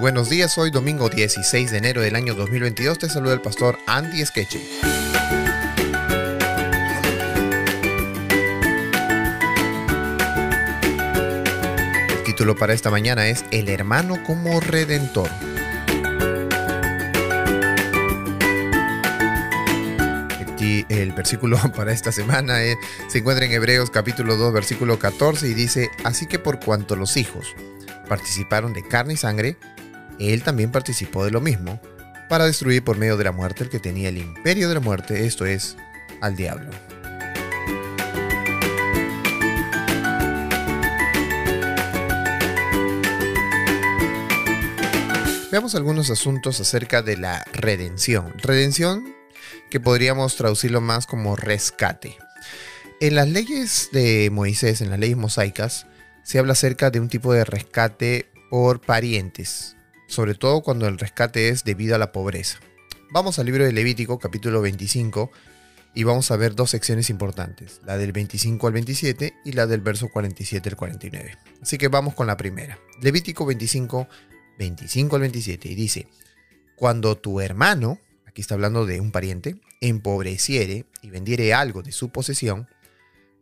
buenos días, hoy domingo 16 de enero del año 2022 te saluda el pastor Andy Skeche. El título para esta mañana es El hermano como redentor. el versículo para esta semana eh, se encuentra en Hebreos capítulo 2 versículo 14 y dice, así que por cuanto los hijos participaron de carne y sangre, él también participó de lo mismo, para destruir por medio de la muerte el que tenía el imperio de la muerte, esto es, al diablo. Veamos algunos asuntos acerca de la redención. Redención que podríamos traducirlo más como rescate. En las leyes de Moisés, en las leyes mosaicas, se habla acerca de un tipo de rescate por parientes, sobre todo cuando el rescate es debido a la pobreza. Vamos al libro de Levítico, capítulo 25, y vamos a ver dos secciones importantes, la del 25 al 27 y la del verso 47 al 49. Así que vamos con la primera. Levítico 25, 25 al 27, y dice, cuando tu hermano, aquí está hablando de un pariente, empobreciere y vendiere algo de su posesión,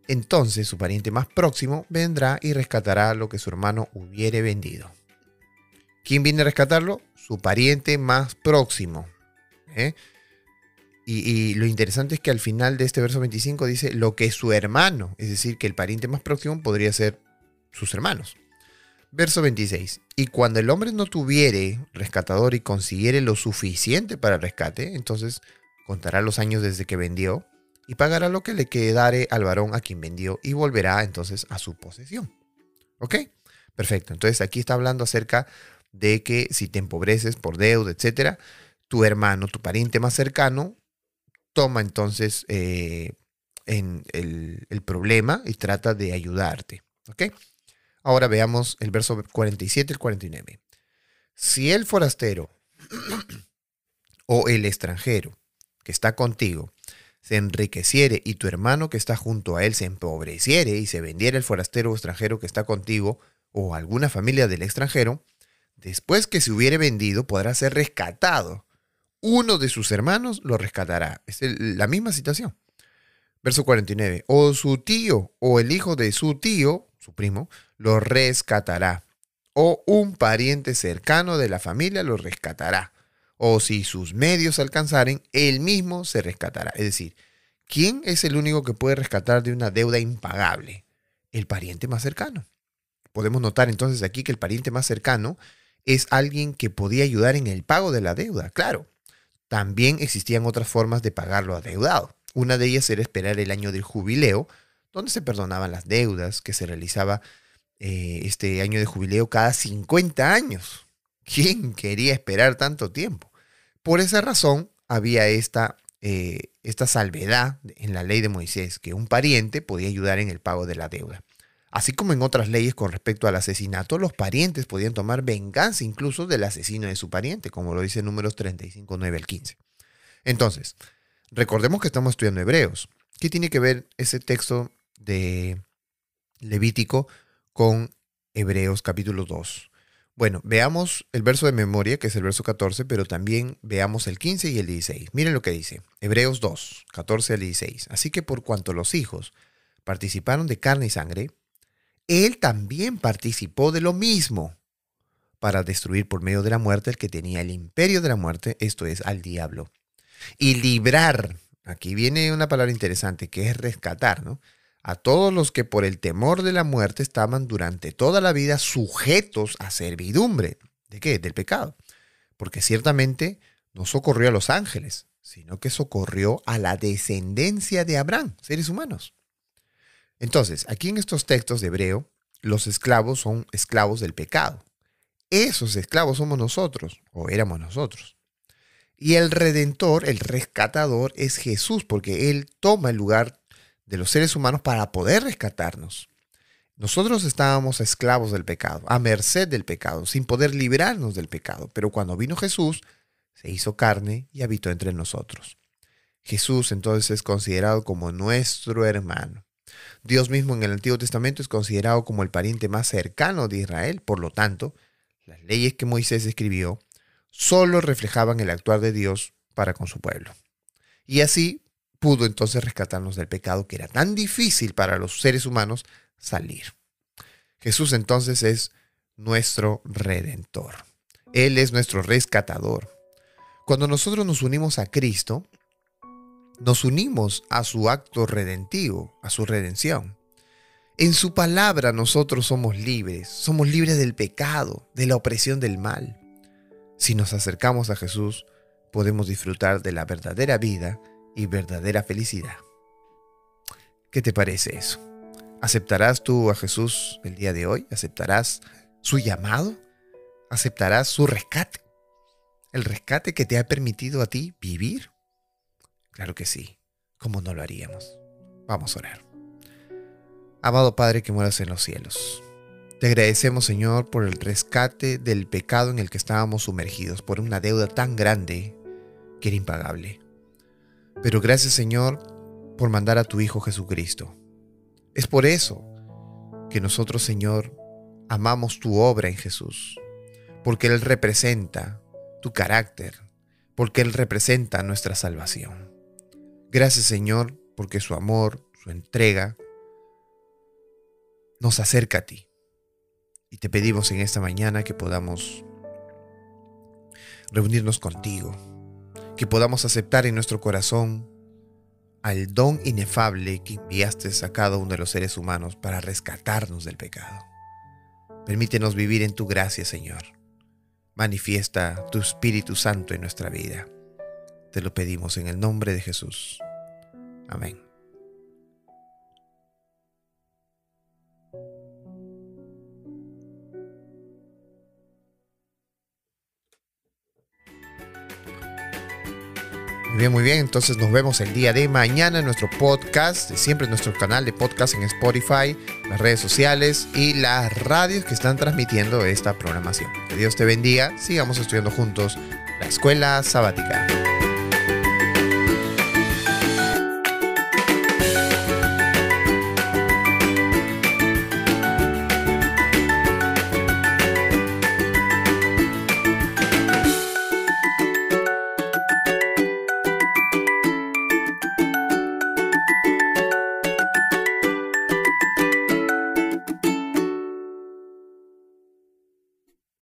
entonces su pariente más próximo vendrá y rescatará lo que su hermano hubiere vendido. ¿Quién viene a rescatarlo? Su pariente más próximo. ¿eh? Y, lo interesante es que al final de este verso 25 dice lo que su hermano, es decir, que el pariente más próximo podría ser sus hermanos. Verso 26. Y cuando el hombre no tuviere rescatador y consiguiere lo suficiente para el rescate, entonces contará los años desde que vendió y pagará lo que le quedare al varón a quien vendió y volverá entonces a su posesión. ¿Ok? Perfecto. Entonces aquí está hablando acerca de que si te empobreces por deuda, etcétera, tu hermano, tu pariente más cercano, toma entonces eh, en el, problema y trata de ayudarte. Ahora veamos el verso 47 y 49. Si el forastero o el extranjero que está contigo se enriqueciere y tu hermano que está junto a él se empobreciere y se vendiera el forastero o extranjero que está contigo o alguna familia del extranjero, después que se hubiere vendido podrá ser rescatado. Uno de sus hermanos lo rescatará. Es la misma situación. Verso 49. O su tío o el hijo de su tío, su primo, lo rescatará. O un pariente cercano de la familia lo rescatará o si sus medios alcanzaren, él mismo se rescatará. Es decir, ¿quién es el único que puede rescatar de una deuda impagable? El pariente más cercano. Podemos notar entonces aquí que el pariente más cercano es alguien que podía ayudar en el pago de la deuda. Claro, también existían otras formas de pagar lo adeudado. Una de ellas era esperar el año del jubileo, donde se perdonaban las deudas que se realizaba eh, este año de jubileo cada 50 años. ¿Quién quería esperar tanto tiempo? Por esa razón había esta, eh, esta salvedad en la ley de Moisés, que un pariente podía ayudar en el pago de la deuda. Así como en otras leyes con respecto al asesinato, los parientes podían tomar venganza incluso del asesino de su pariente, como lo dice números 35, 9 al 15. Entonces, recordemos que estamos estudiando Hebreos. ¿Qué tiene que ver ese texto de Levítico con Hebreos capítulo 2? Bueno, veamos el verso de memoria, que es el verso 14, pero también veamos el 15 y el 16. Miren lo que dice. Hebreos 2, 14 al 16. Así que por cuanto los hijos participaron de carne y sangre, él también participó de lo mismo para destruir por medio de la muerte el que tenía el imperio de la muerte, esto es, al diablo. Y librar, aquí viene una palabra interesante, que es rescatar, ¿no? a todos los que por el temor de la muerte estaban durante toda la vida sujetos a servidumbre. ¿De qué? Del pecado. Porque ciertamente no socorrió a los ángeles, sino que socorrió a la descendencia de Abraham, seres humanos. Entonces, aquí en estos textos de Hebreo, los esclavos son esclavos del pecado. Esos esclavos somos nosotros, o éramos nosotros. Y el redentor, el rescatador, es Jesús, porque Él toma el lugar de los seres humanos para poder rescatarnos. Nosotros estábamos esclavos del pecado, a merced del pecado, sin poder librarnos del pecado. Pero cuando vino Jesús, se hizo carne y habitó entre nosotros. Jesús entonces es considerado como nuestro hermano. Dios mismo en el Antiguo Testamento es considerado como el pariente más cercano de Israel. Por lo tanto, las leyes que Moisés escribió, solo reflejaban el actuar de Dios para con su pueblo. Y así pudo entonces rescatarnos del pecado que era tan difícil para los seres humanos salir. Jesús entonces es nuestro redentor. Él es nuestro rescatador. Cuando nosotros nos unimos a Cristo, nos unimos a su acto redentivo, a su redención. En su palabra nosotros somos libres, somos libres del pecado, de la opresión del mal. Si nos acercamos a Jesús, podemos disfrutar de la verdadera vida y verdadera felicidad. ¿Qué te parece eso? ¿Aceptarás tú a Jesús el día de hoy? ¿Aceptarás su llamado? ¿Aceptarás su rescate? ¿El rescate que te ha permitido a ti vivir? Claro que sí. ¿Cómo no lo haríamos? Vamos a orar. Amado Padre que moras en los cielos, te agradecemos Señor por el rescate del pecado en el que estábamos sumergidos, por una deuda tan grande que era impagable. Pero gracias Señor por mandar a tu Hijo Jesucristo. Es por eso que nosotros Señor amamos tu obra en Jesús, porque Él representa tu carácter, porque Él representa nuestra salvación. Gracias Señor porque su amor, su entrega, nos acerca a ti. Y te pedimos en esta mañana que podamos reunirnos contigo, que podamos aceptar en nuestro corazón al don inefable que enviaste a cada uno de los seres humanos para rescatarnos del pecado. Permítenos vivir en tu gracia, Señor. Manifiesta tu Espíritu Santo en nuestra vida. Te lo pedimos en el nombre de Jesús. Amén. Muy bien, muy bien. Entonces nos vemos el día de mañana en nuestro podcast, siempre en nuestro canal de podcast en Spotify, las redes sociales y las radios que están transmitiendo esta programación. Que Dios te bendiga. Sigamos estudiando juntos la escuela sabática.